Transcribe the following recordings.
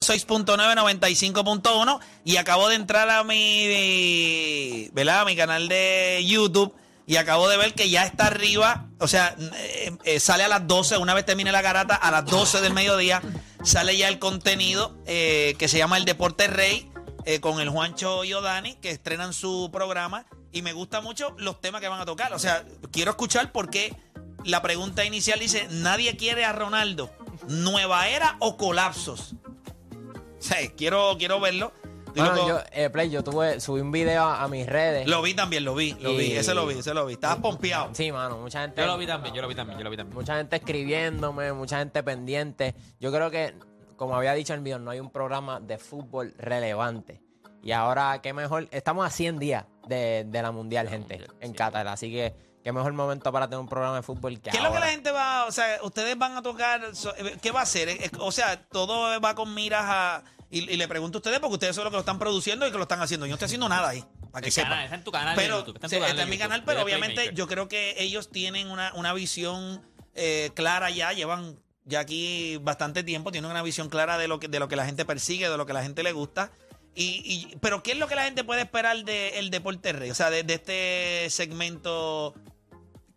6.9, 95.1 y acabo de entrar a mi, ¿verdad? A mi canal de YouTube y acabo de ver que ya está arriba, o sea, eh, eh, sale a las 12, una vez termine la garata, a las 12 del mediodía sale ya el contenido eh, que se llama El Deporte Rey con el Juancho y Odani, que estrenan su programa y me gusta mucho los temas que van a tocar, o sea, quiero escuchar por qué la pregunta inicial dice, nadie quiere a Ronaldo, nueva era o colapsos. Sea, quiero, quiero verlo. Bueno, yo, eh, Play, yo tuve, subí un video a, a mis redes. Lo vi también, lo vi, lo vi, ese lo vi, ese lo vi. Estabas pompeado. Sí, mano, mucha gente. Yo lo vi también, yo lo vi también, yo lo vi también. Mucha gente escribiéndome, mucha gente pendiente. Yo creo que, como había dicho en el video, no hay un programa de fútbol relevante. Y ahora, qué mejor. Estamos a 100 días de, de la Mundial, gente, en Qatar. Así que, qué mejor momento para tener un programa de fútbol que ¿Qué es lo que la gente va, o sea, ustedes van a tocar, so- eh, qué va a hacer? Eh, O sea, todo va con miras a... Y, y le pregunto a ustedes porque ustedes son los que lo están produciendo y que lo están haciendo. Yo no estoy haciendo nada ahí, para que El sepan. está en tu canal de Pero YouTube, está en sí, tu canal está de en mi YouTube, canal, pero obviamente Playmaker. yo creo que ellos tienen una, una visión eh, clara ya, llevan ya aquí bastante tiempo, tienen una visión clara de lo que, de lo que la gente persigue, de lo que la gente le gusta. Y, y- pero ¿qué es lo que la gente puede esperar del Deporte Rey? O sea, de, de este segmento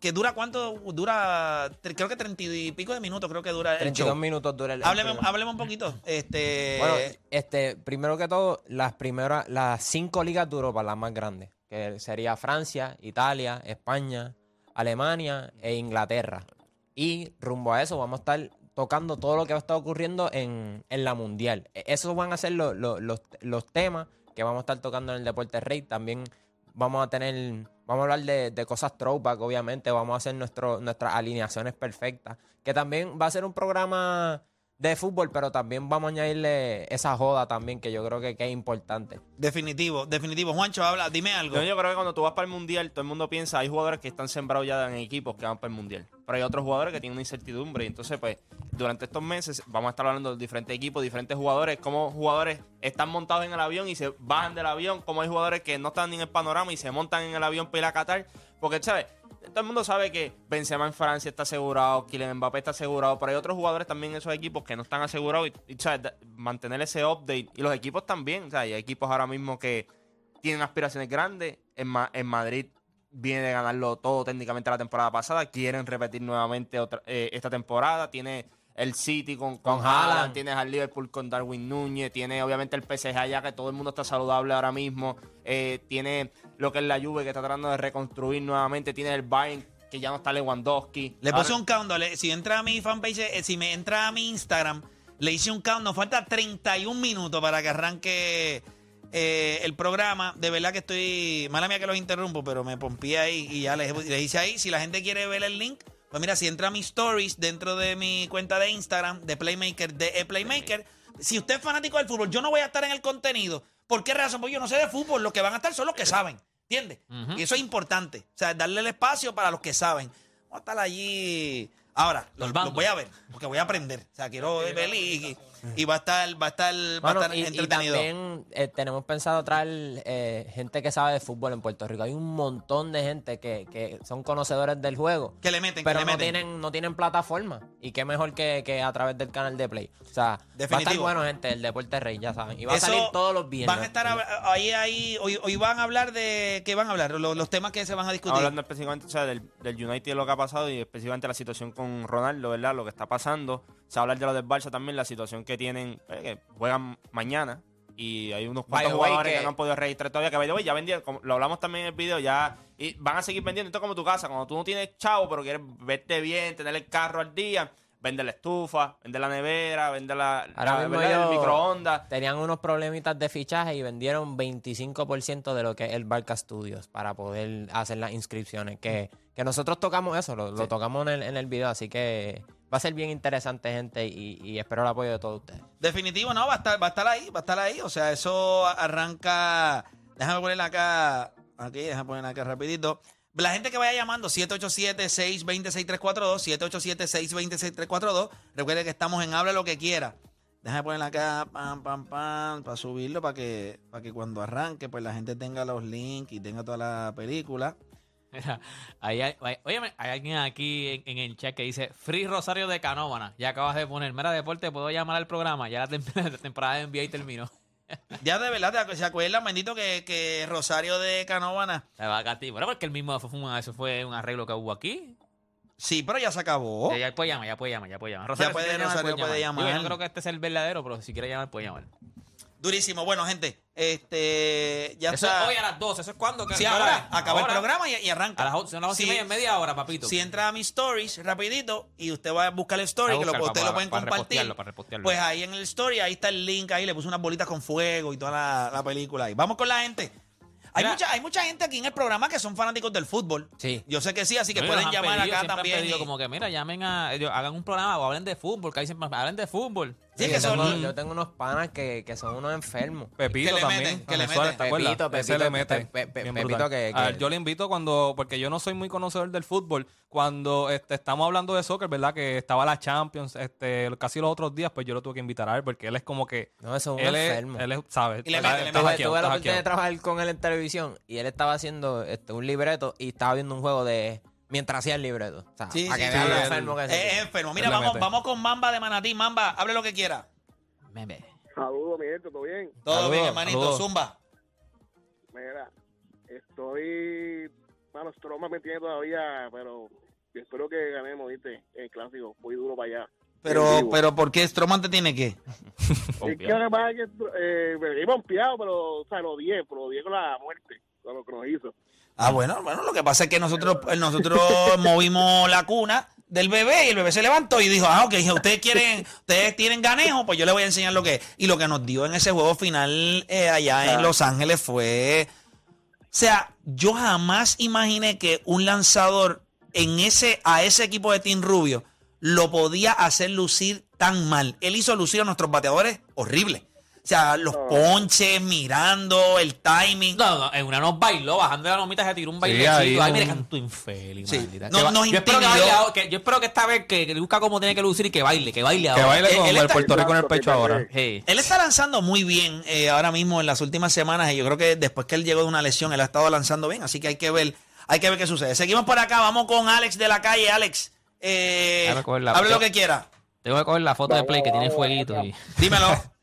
que dura cuánto, dura, creo que treinta y pico de minutos, creo que dura el 32 show. minutos dura el. el Hábleme, hábleme un poquito. Este, Bueno, este, primero que todo, las primeras, las cinco ligas de Europa, las más grandes, que sería Francia, Italia, España, Alemania e Inglaterra. Y rumbo a eso vamos a estar tocando todo lo que va a estar ocurriendo en, en la Mundial. E- Esos van a ser lo- lo- los, los temas que vamos a estar tocando en el Deporte Rey. También vamos a tener, vamos a hablar de, de cosas throwback, obviamente. Vamos a hacer nuestro, nuestras alineaciones perfectas. Que también va a ser un programa de fútbol, pero también vamos a añadirle esa joda también, que yo creo que, que es importante. definitivo, definitivo. Juancho, habla, dime algo. Yo, yo creo que cuando tú vas para el mundial, todo el mundo piensa, hay jugadores que están sembrados ya en equipos que van para el mundial. Pero hay otros jugadores que tienen una incertidumbre. Y entonces, pues, durante estos meses vamos a estar hablando de diferentes equipos, diferentes jugadores, cómo jugadores están montados en el avión y se bajan del avión, cómo hay jugadores que no están ni en el panorama y se montan en el avión para ir a Qatar. Porque, ¿sabes? Todo el mundo sabe que Benzema en Francia está asegurado, Kylian Mbappé está asegurado, pero hay otros jugadores también en esos equipos que no están asegurados y, y, ¿sabes? Mantener ese update. Y los equipos también, o sea, hay equipos ahora mismo que tienen aspiraciones grandes. En, Ma- en Madrid viene de ganarlo todo técnicamente la temporada pasada. Quieren repetir nuevamente otra, eh, esta temporada. Tiene el City con, con, Con Haaland, Haaland. tienes al Liverpool con Darwin Núñez, tiene obviamente el PSG allá que todo el mundo está saludable ahora mismo. Eh, tiene lo que es la Juve que está tratando de reconstruir nuevamente. Tiene el Bayern que ya no está Lewandowski. Le Ahora- puse un countdown. Si entra a mi fanpage, eh, si me entra a mi Instagram, le hice un countdown. Falta 31 minutos para que arranque eh, el programa. De verdad que estoy. Mala mía que los interrumpo, pero me pompié ahí y ya les, les hice ahí. Si la gente quiere ver el link, pues mira, si entra a mis stories dentro de mi cuenta de Instagram, de Playmaker, de Playmaker. Si usted es fanático del fútbol, yo no voy a estar en el contenido. ¿Por qué razón? Porque yo no sé de fútbol. Los que van a estar son los que saben. ¿Entiendes? Y eso es importante. O sea, darle el espacio para los que saben. Vamos a estar allí. Ahora, los, los voy a ver, porque voy a aprender. O sea, quiero ver y, y va a estar, va a estar, va a estar y, y entretenido. también eh, tenemos pensado traer eh, gente que sabe de fútbol en Puerto Rico. Hay un montón de gente que, que son conocedores del juego. que le meten, pero que le no meten. tienen, no tienen plataforma. Y qué mejor que, que a través del canal de Play. O sea, va a estar bueno, gente, el Deporte Rey, ya saben. Y va Eso a salir todos los viernes. Van a estar a- ahí, ahí. Hoy, hoy van a hablar de. ¿Qué van a hablar? Los, los temas que se van a discutir. Hablando específicamente o sea, del, del United, lo que ha pasado y específicamente la situación con Ronaldo, ¿verdad? Lo que está pasando. Se va a hablar de los del Barça también, la situación que tienen, eh, que juegan mañana. Y hay unos cuantos jugadores que, que- no han podido registrar todavía. Que by the way, ya vendieron, como lo hablamos también en el video, ya. Y van a seguir vendiendo. Esto es como tu casa. Cuando tú no tienes chavo, pero quieres verte bien, tener el carro al día, vende la estufa, vende la nevera, vende la, Ahora la- mismo ¿verdad? el ellos microondas. Tenían unos problemitas de fichaje y vendieron 25% de lo que es el Barca Studios para poder hacer las inscripciones. Que, que nosotros tocamos eso, lo, lo tocamos en el, en el video, así que Va a ser bien interesante, gente, y, espero el apoyo de todos ustedes. Definitivo, no, va a estar, va a estar ahí, va a estar ahí. O sea, eso arranca. Déjame ponerla acá. Aquí, déjame ponerla acá rapidito. La gente que vaya llamando, 787-620-6342, 787-620-6342. Recuerde que estamos en Habla lo que quiera. Déjame ponerla acá, pam, pam, pam, para subirlo, para que, para que cuando arranque, pues la gente tenga los links y tenga toda la película. Hay, hay- óyeme, hay alguien aquí en, en el chat que dice Free Rosario de Canóvana. Ya acabas de poner, mira deporte, puedo llamar al programa. Ya la, tem- la temporada de NBA terminó. Ya de verdad, ¿te acu- ¿se acuerdan, bendito, que, que Rosario de Canovana? Se va a. Bueno, porque el mismo fue, un, eso fue un arreglo que hubo aquí. Sí, pero ya se acabó. Ya, ya puede llamar, ya puede llamar, ya puede llamar. Ya si puede, Rosario puede llamar. Digo, yo no creo que este sea el verdadero, pero si quiere llamar, puede llamar. Durísimo. Bueno, gente, este, ya eso está. es hoy a las 12, ¿eso es cuando? Sí, ahora, acaba el programa y, y arranca. A las 11, son las 11 y Sí. media, media hora, papito. Si entra a mis stories rapidito y usted va a buscar el story, A que lo, buscar, usted para- lo pueden para compartir. repostearlo, para repostearlo. Pues ahí en el story, ahí está el link, ahí le puse unas bolitas con fuego y toda la, la película ahí. Vamos con la gente. Hay Mira. mucha, hay mucha gente aquí en el programa que son fanáticos del fútbol. Sí. Yo sé que sí, así que No, y pueden han llamar pedido, acá siempre han también. pedido y- como que, mira, llamen a. ellos hagan un programa o hablen de fútbol, que ahí siempre hablen de fútbol. Sí, que yo, son- tengo, yo tengo unos panas que, que son unos enfermos. Pepito Que le también. meten, que le Mensual, meten. ¿te acuerdas? Pepito, Ese Pepito, le mete. Pe- Pe- Bien Pepito brutal. que- A ver, que- yo le invito cuando, porque yo no soy muy conocedor del fútbol, cuando este, estamos hablando de soccer, ¿verdad? Que estaba la Champions, este, casi los otros días, pues yo lo tuve que invitar a él, porque él es como que... No, eso es un él es, enfermo. él es, ¿sabes? Y le Está- mete, le mete. Tuve, hackeado, tuve la oportunidad de hackeado. trabajar con él en televisión y él estaba haciendo este, un libreto y estaba viendo un juego de mientras hacía el libreto. O sea, Sí, para sí, que sí, vean lo él- enfermo que es. Es enfermo. Mira, Él vamos, mete. vamos con Mamba de Manatí. Mamba, hable lo que quiera. Meme. Saludos, mi gente, ¿todo bien? Todo Saludos, bien, hermanito. saludos. Zumba. Mira, estoy... Bueno, Stroman me tiene todavía, pero yo espero que ganemos, ¿viste? El clásico, muy duro para allá. Pero, vivo. pero, ¿por qué Stroman te tiene que? Es que lo que pasa es que eh, me he pompeado, pero, o sea, lo odié, pero lo odié con la muerte, con lo que nos hizo. Ah, bueno, bueno, lo que pasa es que nosotros, pues, nosotros movimos la cuna del bebé y el bebé se levantó y dijo, ah, ok, ustedes quieren, ustedes tienen ganejo, pues yo les voy a enseñar lo que es. Y lo que nos dio en ese juego final eh, allá en Los Ángeles fue, o sea, yo jamás imaginé que un lanzador en ese, a ese equipo de Team Rubio lo podía hacer lucir tan mal. Él hizo lucir a nuestros bateadores horrible. O sea, los ponches, mirando, el timing. No, no, en una nos bailó, bajando de la lomita se tiró un Sí, bailecito. ahí Ay, un- mire, canto infeliz, Sí. maldita. No- Que va- nos yo, espero que, intimidó. baile ahora- que- yo espero que esta vez que, que busca cómo tiene que lucir y que baile, que baile Que ahora. baile Él- con él el está- Puerto Rico en el pecho ahora. Sí. Él está lanzando muy bien eh, ahora mismo en las últimas semanas y yo creo que después que él llegó de una lesión, él ha estado lanzando bien, así que hay que ver, hay que ver qué sucede. Seguimos por acá, vamos con Alex de la calle. Alex, eh, Déjame coger la- hable lo que quiera. Tengo que coger la foto de Play que tiene fueguito. Y... Dímelo.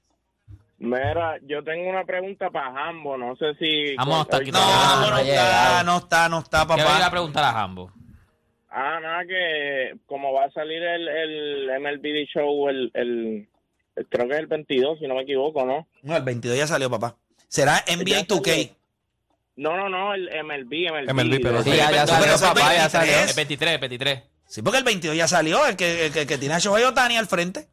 Mira, yo tengo una pregunta para Jambo, no sé si... Jambo está aquí No, no, no está, no está, no está, ¿Qué voy a papá. preguntar a Jambo? Ah, nada, que como va a salir el, el MLB Show, el, el, el- creo que es el 22, si no me equivoco, ¿no? No, el 22 ya salió, papá. Será NBA 2K. No, no, no, el MLB, MLB. MLB, pero- Sí, ya, ya Pero salió, papá, ya 23. salió. El 23, el 23. Sí, porque el 22 ya salió, el que, el que, el que tiene a Shohei Otani al frente.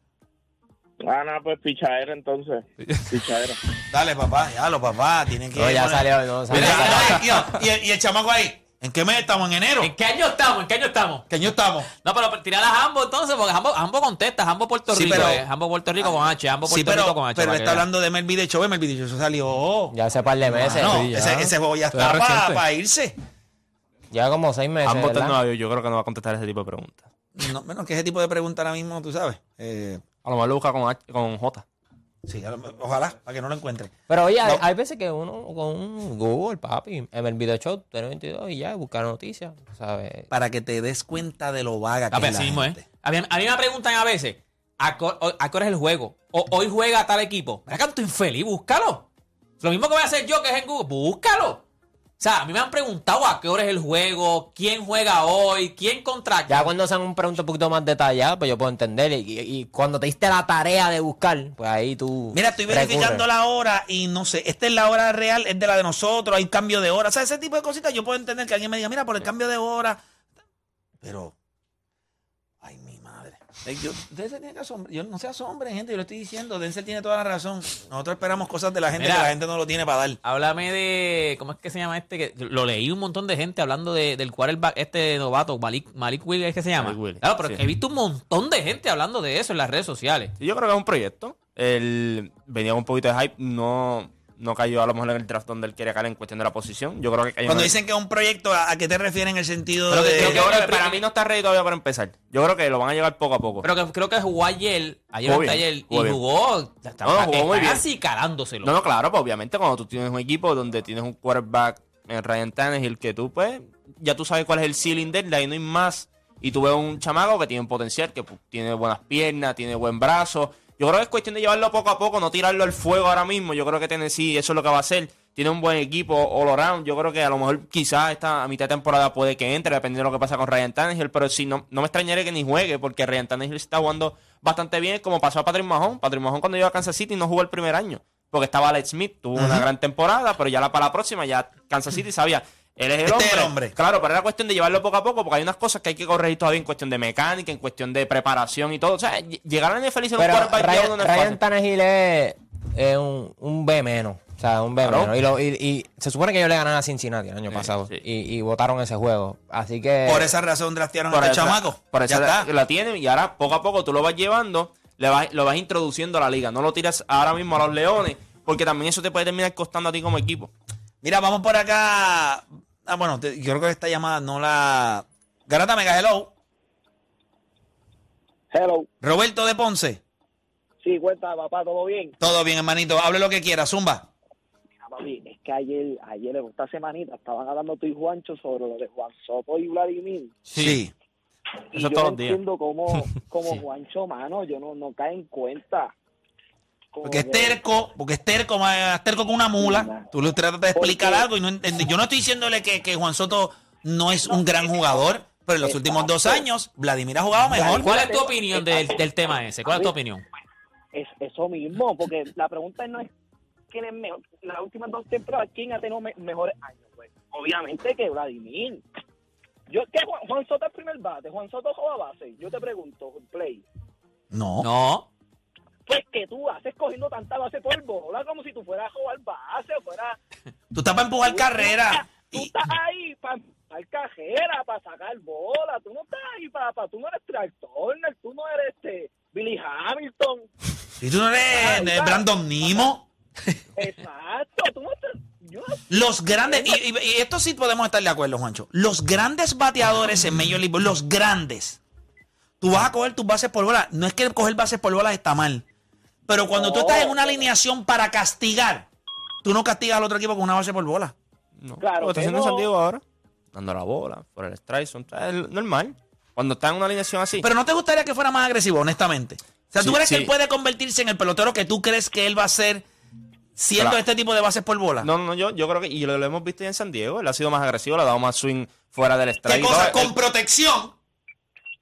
Ah, no, pues pichadera entonces. Pichadera. Dale, papá, ya lo papá, tiene que... No, ya salió, no, salió. Mira, y, y- y- y el chamaco ahí, ¿en qué mes estamos? ¿En enero? ¿En qué año estamos? ¿En qué año estamos? ¿Qué año estamos? No, pero tirar a Jambo entonces, porque Jambo, Jambo contesta, Jambo Puerto Sí, Rico. pero- eh, Jambo Puerto Rico con H, Jambo Sí, Puerto pero, Rico con H. pero está hablando de MLB de Show, MLB de Show salió. Ya hace par de meses. No, sí, ese, ese juego ya está es para irse. Ya como seis meses. Ambos ¿verdad? no, yo creo que no va a contestar ese tipo de preguntas. No, menos que ese tipo de pregunta ahora mismo, tú sabes. Eh, A lo mejor lo busca con, H- con J. sí, ojalá, para que no lo encuentre. Pero oye, hay, No. hay veces que uno con un Google, papi, en el video show, tiene 22 y ya, buscar noticias, ¿sabes? Para que te des cuenta de lo vaga que es la gente. ¿eh? A mí, a mí me preguntan a veces, ¿a qué, hora es el juego? O, hoy juega tal equipo. Mira, canto infeliz, búscalo. Lo mismo que voy a hacer yo, que es en Google, búscalo. O sea, a mí me han preguntado a qué hora es el juego, quién juega hoy, quién contra quién. Ya cuando sean un pregunta un poquito más detallada, pues yo puedo entender. Y, y- y cuando te diste la tarea de buscar, pues ahí tú. Mira, estoy verificando recurres. la hora y no sé, esta es la hora real, es de la de nosotros, hay cambio de hora. O sea, ese tipo de cositas yo puedo entender que alguien me diga, mira, por el cambio de hora. Pero, Eh, yo- Denzel tiene que asombrar. Yo no se asombre, gente. Yo lo estoy diciendo. Denzel tiene toda la razón. Nosotros esperamos cosas de la gente Mira. que la gente no lo tiene para dar. Háblame de. ¿Cómo es que se llama este? Que lo leí un montón de gente hablando de, del quarterback este novato, Malik, Malik Will, ¿es que se llama? Malik Willis, Claro, pero sí. he visto un montón de gente hablando de eso en las redes sociales. Sí, yo creo que es un proyecto. Él venía con un poquito de hype, no, no cayó a lo mejor en el draft donde él quería caer en cuestión de la posición. Yo creo que cayó Cuando en el- dicen que es un proyecto, ¿a, qué te refieres en el sentido que- de.? creo que para mí no está ready todavía para empezar. Yo creo que lo van a llevar poco a poco. Pero que, creo que jugó ayer, ayer Jugó bien, ayer, jugó y bien. jugó. Estaba, No, no, jugó muy bien. casi calándoselo. No, no, claro, pues obviamente cuando tú tienes un equipo donde tienes un quarterback en Ryan Tannehill que tú, pues, ya tú sabes cuál es el ceiling de él, de ahí no hay más. Y tú ves un chamaco que tiene un potencial, que pues, tiene buenas piernas, tiene buen brazo. Yo creo que es cuestión de llevarlo poco a poco, no tirarlo al fuego ahora mismo. Yo creo que Tennessee eso es lo que va a hacer. Tiene un buen equipo all around. Yo creo que a lo mejor quizás esta a mitad de temporada puede que entre, dependiendo de lo que pasa con Ryan Tannehill. Pero sí, no, no me extrañaría que ni juegue, porque Ryan Tannehill está jugando bastante bien, como pasó a Patrick Mahomes. Patrick Mahomes cuando llegó a Kansas City no jugó el primer año, porque estaba Alex Smith, tuvo una gran temporada, pero ya la, para la próxima ya Kansas City sabía. Él es el Este hombre. es el hombre. Claro, pero era cuestión de llevarlo poco a poco, porque hay unas cosas que hay que corregir todavía en cuestión de mecánica, en cuestión de preparación y todo. O sea, ll- llegar a la NFL y ser un quarterback ya Ryan, uno no es Ryan. Tannehill es, es un, un B menos. O sea, un B Claro. menos. Y, lo- y- y se supone que ellos le ganaron a Cincinnati el año pasado. sí. Y, y votaron ese juego. Así que. Por esa razón draftearon a este chamaco. Por eso la, la tienen y ahora poco a poco tú lo vas llevando, le vas, lo vas introduciendo a la liga. No lo tiras ahora mismo a los leones, porque también eso te puede terminar costando a ti como equipo. Mira, vamos por acá. Ah, bueno, te- yo creo que esta llamada no la. Garata Mega, hello. Hello. Roberto de Ponce. Sí, cuenta, papá, ¿todo bien? Todo bien, hermanito. Hable lo que quiera, Zumba. Mira, papi, es que ayer, ayer, esta semanita, estaban hablando tú y Juancho sobre lo de Juan Soto y Vladimir. Sí. Y Eso yo todos no los días. entiendo cómo, cómo Juancho, mano, yo no, no cae en cuenta. Como Porque es que- terco, porque es terco, más terco con una mula. Tú le tratas de explicar Porque- algo y no entiende. Yo no estoy diciéndole que, que Juan Soto no es un gran jugador, pero en los últimos dos años, Vladimir ha jugado mejor. ¿Cuál es tu opinión del, del tema ese? ¿Cuál es tu opinión? Es eso mismo, porque la pregunta no es quién es mejor. Las últimas dos temporadas, ¿quién ha tenido me- mejores años? Pues? Obviamente que Vladimir. Yo, ¿qué, Juan, Juan Soto es primer bate, Juan Soto juega base. Yo te pregunto, Play. No. No. Pues que tú haces cogiendo tanta base por bola como si tú fueras a jugar base o fueras. Tú estás para empujar Tú carrera. Tú Y- estás ahí para empujar carrera, para sacar bola. Tú no estás ahí para. para tú no eres Track Turner, tú no eres este Billy Hamilton. Y tú no eres eh. Brandon Nimo. Exacto. Tú no estás. Los grandes, y, y- y esto sí podemos estar de acuerdo, Juancho. Los grandes bateadores en Major League los grandes. Tú vas a coger tus bases por bola. No es que coger bases por bola está mal. Pero cuando tú estás en una alineación para castigar, tú no castigas al otro equipo con una base por bola. No, Claro, lo que está haciendo pero- San Diego ahora. Dando la bola, por el strike, son- es normal. Cuando está en una alineación así. Pero no te gustaría que fuera más agresivo, honestamente. O sea, ¿tú Sí, crees que él puede convertirse en el pelotero que tú crees que él va a ser siendo Claro. este tipo de bases por bola? No, no, yo, yo creo que, y lo, lo hemos visto ya en San Diego, él ha sido más agresivo, le ha dado más swing fuera del strike. ¿Qué cosa? todo. Con protección.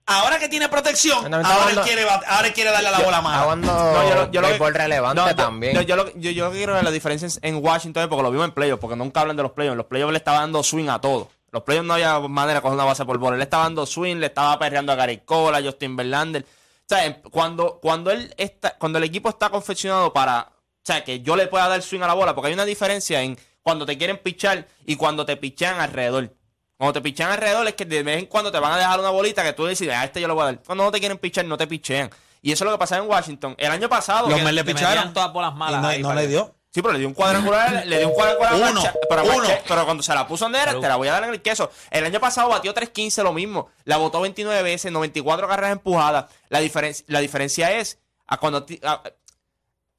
Ahora que tiene protección, No, ahora, él quiere, ahora él quiere darle a la bola más. No, yo lo- yo lo que- relevante No, también. Yo, yo, lo, yo, yo quiero ver la diferencia en en Washington porque lo vimos en playoffs, porque nunca hablan de los playoffs. Los playoffs le estaba dando swing a todo. Los playoffs no había manera de coger una base por bola. Él le estaba dando swing, le estaba perreando a Gary Cole, a Justin Verlander. O sea, cuando, cuando, él está, cuando el equipo está confeccionado para. O sea, que yo le pueda dar swing a la bola, porque hay una diferencia en cuando te quieren pichar y cuando te pichan alrededor. Cuando te pichan alrededor es que de vez en cuando te van a dejar una bolita que tú dices, a este yo le voy a dar. Cuando no te quieren pichar, no te pichean. Y eso es lo que pasaba en Washington. El año pasado. Los que- le Que picharon. todas bolas y malas no, ahí no para le dio. Sí, pero le dio un cuadrangular, le dio un cuadrangular Uno, Mancha- pero, uno. Pero cuando se la puso en derecha, te la voy a dar en el queso. El año pasado batió 3.15 lo mismo. La votó 29 veces, 94 carreras empujadas. La, diferencia la diferencia es a cuando a,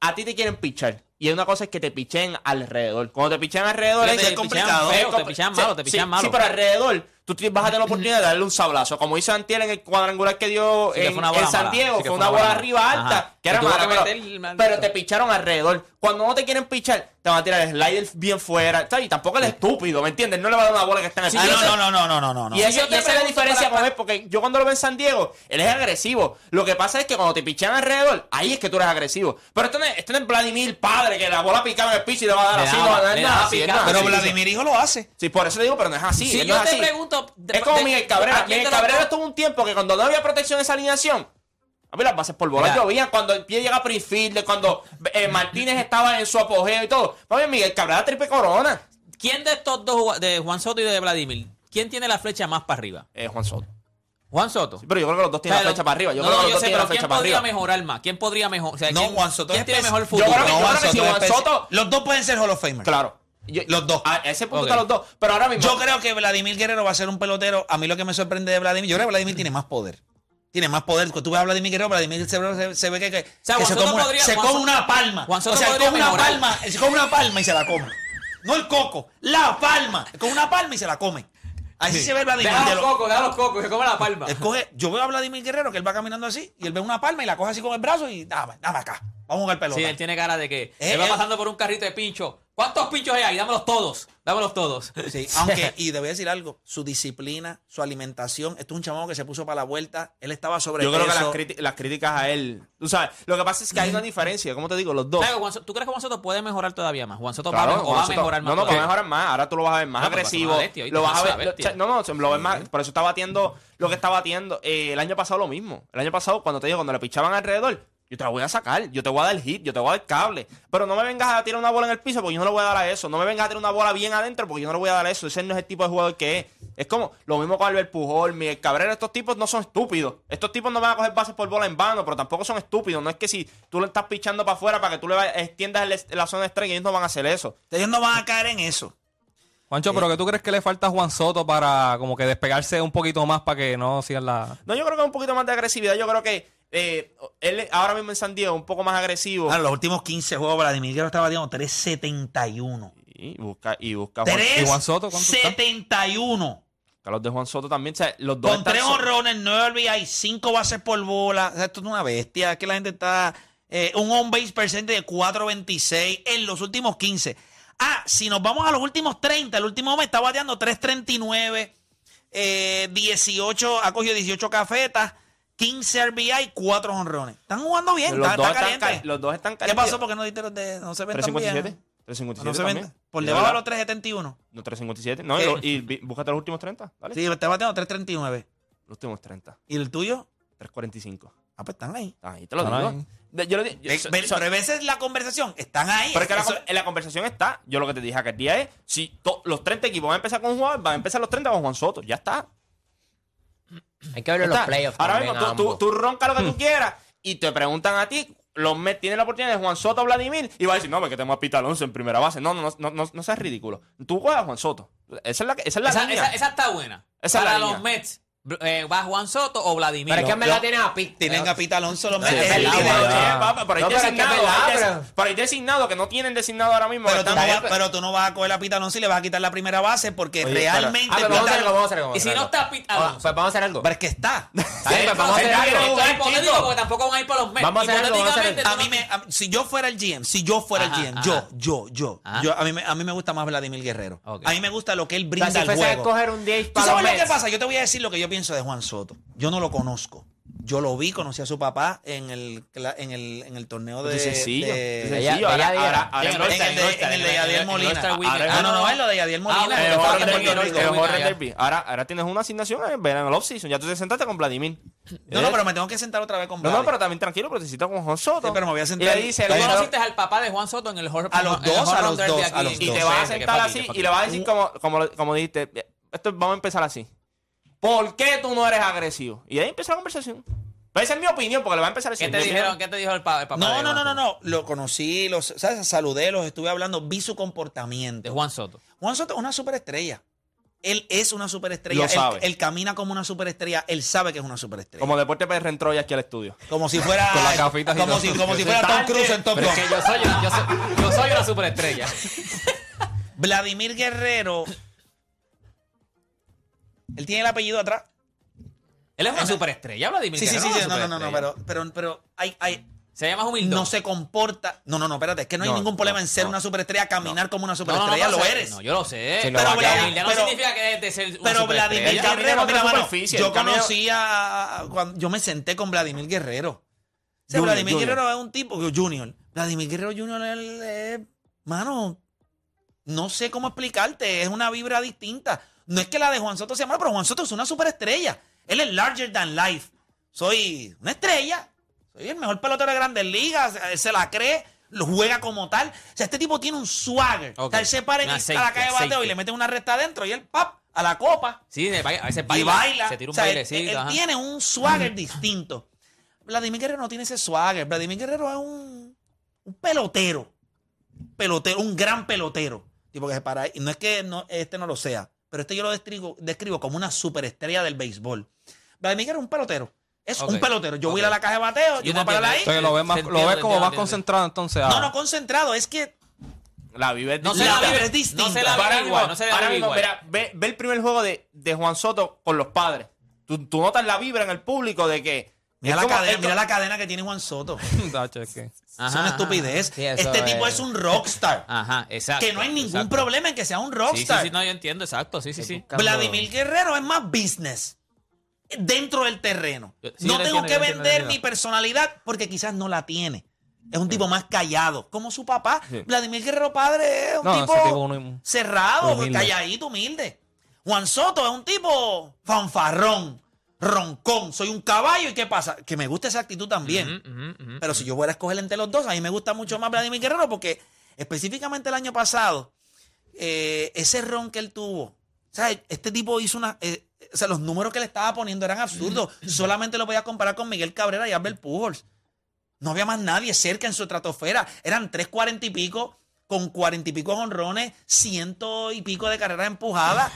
a ti te quieren pichar. Y una cosa es que te pichen alrededor. Cuando te pichen alrededor es te es complicado. feo, Es te compl- pichean sí, malo, te pichean sí, malo. Sí, pero alrededor tú vas a tener la oportunidad de darle un sablazo. Como hizo Antiel en el cuadrangular que dio Sí, en, San. Diego. Fue una bola bola arriba alta. Ajá. Que era Que mala, pero, pero te picharon alrededor. Cuando no te quieren pichar, te van a tirar el slider bien fuera. ¿sabes? Y tampoco el estúpido, ¿me entiendes? No le va a dar una bola que está en el Ah, no, no, no, no, no, no, no. Y, y esa es la diferencia para- con él, porque yo cuando lo veo en San Diego, él es agresivo. Lo que pasa es que cuando te pichan alrededor, ahí es que tú eres agresivo. Pero esto no es, esto no es Vladimir padre, que la bola picaba en el piso y le va a dar Le así. no, no es le nada así, Pero así. Vladimir Hijo lo hace. Sí, por eso le digo, pero no es así. Si yo no es te así. pregunto. de- Es como de- Miguel ¿a Cabrera. Miguel Cabrera dos? tuvo un tiempo que cuando no había protección en esa alineación, A mí las bases por bola llovían cuando el pie llega a Prinfield, cuando eh, Martínez estaba en su apogeo y todo. Papi, Miguel Cabrera triple corona. ¿Quién de estos dos, de Juan Soto y de Vladimir, quién tiene la flecha más para arriba? Eh, Juan Soto. Juan Soto. Sí, pero yo creo que los dos tienen O la flecha lo- para arriba. Yo no, creo que los yo dos sé, tienen la pero ¿quién flecha para podría arriba. mejorar más? ¿Quién podría mejorar? O sea, No, ¿quién, Juan Soto ¿quién tiene mejor Yo futuro? creo que- No, yo Juan creo que si Soto Juan Los dos pueden ser Hall of Famer. Claro. Yo- Los dos. A ese punto Ok. están los dos. Pero ahora mismo. Yo creo que Vladimir Guerrero va a ser un pelotero. A mí lo que me sorprende de Vladimir, yo creo que Vladimir tiene más poder. Tiene más poder. Cuando tú ves a Vladimir Guerrero, Vladimir se, se- se ve que, que- sea, que Juan se come, una, podría- se Juan come Soto- una palma. Juan Soto o sea, come una mejorar. palma, se come una palma y se la come. No el coco, la palma. Con una palma y se la come. Así se ve Vladimir. Deja de los lo- cocos, deja los cocos, que come la palma. Escoge, yo veo a Vladimir Guerrero que él va caminando así y él ve una palma y la coge así con el brazo y dame, dame acá. Vamos a jugar pelota. Sí, él tiene cara de que Eh, él va eh. pasando por un carrito de pincho. ¿Cuántos pinchos hay ahí? Dámelos todos. Dámelos todos. Sí, aunque, y te voy a decir algo, su disciplina, su alimentación, esto es un chamón que se puso para la vuelta, él estaba sobre Yo creo que las, las críticas a él. Tú sabes, lo que pasa es que hay una diferencia. como te digo? Los dos. O sea, Juan Soto- ¿Tú crees que Juan Soto puede mejorar todavía más? Juan Soto Claro, va, a, o Juan va a Soto- mejorar más. No, no, va a todavía? mejorar más. Ahora tú lo vas a ver más agresivo. lo vas a ver. lo- no, no, lo ves más. Por eso está batiendo lo que está batiendo. Eh, el año pasado lo mismo. El año pasado, cuando te digo, cuando le pichaban alrededor, yo te la voy a sacar. Yo te voy a dar hit, yo te voy a dar cable. Pero no me vengas a tirar una bola en el piso porque yo no le voy a dar a eso. No me vengas a tirar una bola bien adentro porque yo no le voy a dar a eso. Ese no es el tipo de jugador que es. Es como lo mismo con Albert Pujol, Miguel Cabrera. Estos tipos no son estúpidos. Estos tipos no van a coger bases por bola en vano, pero tampoco son estúpidos. No es que si tú le estás pichando para afuera para que tú le extiendas el- la zona de strike, ellos no van a hacer eso. Ellos no van a caer en eso. Juancho, pero ¿qué tú crees que le falta a Juan Soto para como que despegarse un poquito más para que no sigan la... No, yo creo que un poquito más de agresividad. Yo creo que eh, él ahora mismo en San Diego un poco más agresivo. Ahora, los últimos 15 juegos, Vladimir Guerrero estaba batiendo 371. Y busca, y busca Juan- ¿Y Juan Soto cuánto está? 371. Carlos de Juan Soto también. O sea, los dos Con tres honrones, nueve RBI, cinco bases por bola. O sea, esto es una bestia. Es que la gente está. eh, un on base percent de 4.26 en los últimos 15. Ah, si nos vamos a los últimos 30, el último mes está bateando 3.39, eh, 18, ha cogido 18 cafetas, 15 RBI, 4 honrones. Están jugando bien, Los está, dos está están caliente. ca- los dos están ¿Qué calientes. pasó? porque no diste los de.? No se ven tan 357. bien. 357 No se ven. también. Por De debajo de los 371. No, 357. No, y, ¿Qué? y búscate los últimos 30. Dale. Sí, está bateando 339. Los últimos 30. ¿Y el tuyo? 345. Ah, pues están ahí. Ahí te lo Están digo. ahí. Yo lo di- yo- so- pero a veces la conversación están ahí. Pero es que la, Eso- la conversación está. Yo lo que te dije aquel día es: si to- los 30 equipos van a empezar con un jugador, van a empezar los 30 con Juan Soto. Ya está. Hay que ver los Está. playoffs Ahora también mismo tú, tú, ambos. tú ronca lo que tú quieras y te preguntan a ti. Los Mets tienen la oportunidad de Juan Soto o Vladimir y va a decir, no, porque tenemos a Pita Alonso en primera base. No, no, no, no, no, no seas ridículo. Tú juegas a Juan Soto. Esa es la, esa es la Esa, línea. esa- esa está buena. Esa es Para la los línea. Mets, eh, ¿va Juan Soto o Vladimir? Pero es que en Lo- verdad tienes a Pete. Tienen a Pita Alonso los Sí, Mets. es Es el verdad, líder. güey. Sí, Ah. pero hay es designado, verdad, hay des- pero- pero hay designado que no tienen designado ahora mismo. Pero tú, no vas, pero tú no vas a coger a Pita Alonso y le vas a quitar la primera base porque Oye, realmente Ah, pero vamos a Pita hacer algo, vamos a hacer algo. Y si no está. Pete Ah, Alonso. Pues vamos a hacer algo. Pero es que está. Pues vamos a hacer algo. es hipotético porque tampoco van a ir por los Mets. Vamos a hacer algo, a mí me, si yo fuera el GM, si yo fuera el GM, ajá. yo, yo, yo, a mí, me, a mí me gusta más Vladimir Guerrero. A mí me gusta lo que él brinda al juego. escoger un 10 ¿Tú para los sabes lo que pasa? Yo te voy a decir lo que yo pienso de Juan Soto. Yo no lo conozco. Yo lo vi, conocí a su papá en el, en el, en el torneo de... Sencillo. sencillo. Ahora- En no el- está en el de- en el de Yadiel Molina. Ah, ah, Ah, no, no, es lo de Yadiel Molina. Ah. Ahora, ahora tienes una asignación en verano, en el off-season. Ya tú te sentaste con Vladimir. No, no, pero me tengo que sentar otra vez con No, no, Vladi. pero también tranquilo, porque te citas con Juan Soto. Sí, pero me voy a Y sentar- le dice, ¿Tú le dice- conociste al papá de Juan Soto en el Hor- A los dos, a los dos, y te vas a sentar así y le vas a decir como, como, como dijiste, esto vamos a empezar así. ¿Por qué tú no eres agresivo? Y ahí empieza la conversación. Pero esa es mi opinión, porque le va a empezar así. ¿Qué te dijeron? ¿Qué te dijo el, pa- el papá No, de no, no, no, no. Lo conocí, los, ¿sabes? saludé, los estuve hablando, vi su De comportamiento. Juan Soto. Juan Soto es una superestrella. Él es una superestrella. Lo Él- sabe. Él, camina como una superestrella. Él sabe que es una superestrella. Como deporte PR entró ya aquí al estudio. Como si fuera. Con las gafitas y como si, como si fuera Tom. Cruise en Top Gun. es que yo soy, yo soy, yo soy una superestrella. Vladimir Guerrero. Él tiene el apellido atrás. Él es una superestrella, Vladimir. Sí, sí, sí, No, no, no, no. Pero, pero, pero hay, hay, Se llama humildad. no se comporta. No, no, no, espérate. Es que no hay ningún problema no, en ser no. una superestrella, caminar como una No, no, no, superestrella. lo eres. No, yo lo sé. Sí, lo pero Vladimir no Pero- significa que de ser una Pero superestrella. Vladimir Guerrero, mira, mano, yo el camino- conocí a, a- cuando yo me senté con Vladimir Guerrero. O sea, Junior, Vladimir Junior. Guerrero es un tipo, Junior. Vladimir Guerrero Junior él es, mano, no sé cómo explicarte, es una vibra distinta. No es que la de Juan Soto sea mala, pero Juan Soto es una superestrella. Él es larger than life. Soy una estrella. soy el mejor pelotero de grandes ligas, se- se la cree, lo juega como tal. O sea, este tipo tiene un swagger. Ok. O sea, él se para en el- aceite, a la calle de bateo aceite. y le mete una recta adentro y él, pap, a la copa. Sí, a veces y baila. Se tira un O sea, él- bailecito. él, ajá. tiene un swagger distinto. Vladimir Guerrero no tiene ese swagger. Vladimir Guerrero es un, un pelotero. Pelotero, un gran pelotero. Tipo que se para ahí. Y no es que no, este no lo sea, pero este yo lo describo, describo como una superestrella del béisbol. Vladimir es un pelotero. Es un pelotero. Yo voy a ir a Ok. la caja de bateo, yo, Yo voy a ahí. entiendo. Entonces lo ves, más, lo ves como entiendo, más entiendo. concentrado entonces. a- No, no concentrado. Es que La vibra es No se distinta. la La vive vibra es distinta. No se la vive mismo- igual. No se la vive igual. mira, ve, ve el primer juego de, de Juan Soto con los padres. Tú, tú notas la vibra en el público de que. Mira, la como- cadena, es mira como- la cadena que tiene Juan Soto. Tacho, es que- es Ajá, una ajá, estupidez. Sí, eso este tipo es- un rockstar. Ajá, exacto. que no hay ningún exacto. problema en que sea un Sí, sí, rockstar. sí, no, yo entiendo, exacto. Sí, sí, sí. buscando- Vladimir Guerrero es más business dentro del terreno. Yo- sí, no tengo entiendo, que yo entiendo, vender yo mi entiendo. personalidad porque quizás no la tiene. Es un tipo más callado, como su papá. Sí. Vladimir Guerrero padre es un No, tipo, ese tipo uno- cerrado, humilde. calladito, humilde. Juan Soto es un tipo fanfarrón, roncón. Soy un caballo y ¿qué pasa? Que me gusta esa actitud también. Pero si yo fuera a escoger entre los dos, a mí me gusta mucho más Vladimir Guerrero porque específicamente el año pasado, eh, ese ron que él tuvo, o sea, este tipo hizo una... eh, o sea, los números que le estaba poniendo eran absurdos. Solamente lo podía comparar con Miguel Cabrera y Albert Pujols. No había más nadie cerca en su estratosfera. Eran tres cuarenta y pico, con cuarenta y pico honrones, ciento y pico de carreras empujadas.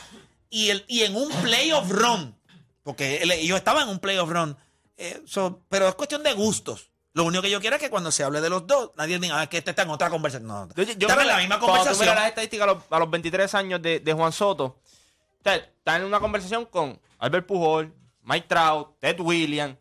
Y, el, y en un playoff run, porque él- yo estaba en un playoff run, eh, so- pero es cuestión de gustos. Lo único que yo quiero es que cuando se hable de los dos, nadie diga "Ah, que este está en otra conversación. No, Yo, yo creo en la misma cuando tú conversación. miras las estadísticas a los, a los 23 años de, de Juan Soto, sea, está en una conversación con Albert Pujol, Mike Trout, Ted Williams,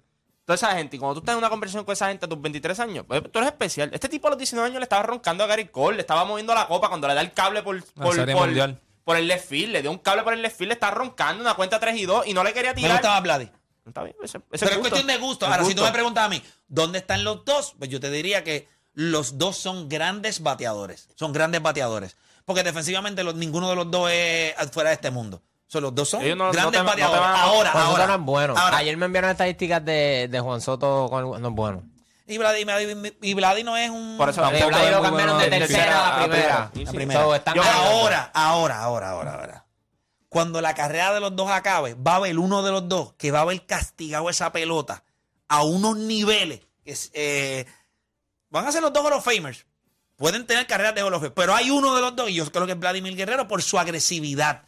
toda esa gente. Y cuando tú estás en una conversación con esa gente a tus 23 años, pues, tú eres especial. Este tipo a los 19 años le estaba roncando a Gary Cole, le estaba moviendo la copa cuando le da el cable por, por, Serie por- Mundial. Por el left field. Le dio un cable por el left field, le estaba roncando una cuenta 3 y 2 y no le quería Me tirar. gusta más Vladi. Está bien, ese- ese Pero es cuestión de gusto. Ahora, si tú me preguntas a mí, ¿dónde están los dos? Pues yo te diría que los dos son grandes bateadores. Son grandes bateadores. Porque defensivamente los- ninguno de los dos es fuera de este mundo. So, los dos son no grandes te- no te bateadores. van ahora, ahora. no es bueno. ahora. Ayer me enviaron estadísticas de, de Juan Soto con el- no es bueno. Y Vladi, y, Vladi no es un... Por eso tampoco Vladi lo cambiaron bueno de tercera a primera. a primera. La primera. So, están Yo- ganando. Ahora, ahora, ahora, ahora, ahora. Cuando la carrera de los dos acabe, va a haber uno de los dos que va a haber castigado esa pelota a unos niveles que eh, van a ser los dos Hall of Famers. Pueden tener carreras de Hall of pero hay uno de los dos, y yo creo que es Vladimir Guerrero, por su agresividad.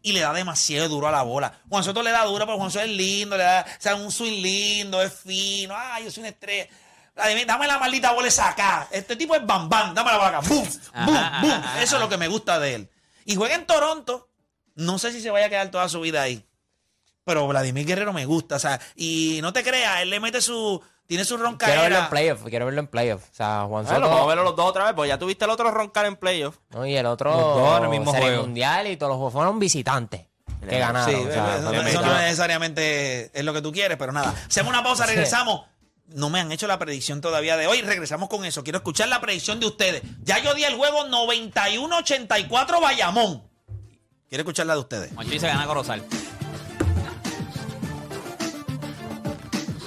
Y le da demasiado duro a la bola. Juan Soto le da duro, pero Juan Soto es lindo, le da, o sea, un swing lindo, es fino. Ay, yo soy una estrella. Vladimir, dame la maldita bola esa acá. Este tipo es bam bam, dame la bola acá. Boom, boom, Ajá, boom. ajá, Eso es lo que me gusta de él. Y juega en Toronto. No sé si se vaya a quedar toda su vida ahí. Pero Vladimir Guerrero me gusta. O sea, y no te creas, él le mete su. Tiene su Quiero verlo en playoff, quiero verlo en playoff. O sea, Juan Bueno, Soto vamos a verlo los dos otra vez, pues ya tuviste el otro roncar en playoff. no, y el otro Los dos en el mismo Serie juego. mundial y todos los juegos fueron visitantes que Sí, ganaron. o sea, eso, no necesariamente es lo que tú quieres, pero nada. Hacemos una pausa, regresamos. No me han hecho la predicción todavía de hoy. Regresamos con eso. Quiero escuchar la predicción de ustedes. Ya yo di el juego 91-84 Bayamón. Quiero escuchar la de ustedes. Se gana Corozal.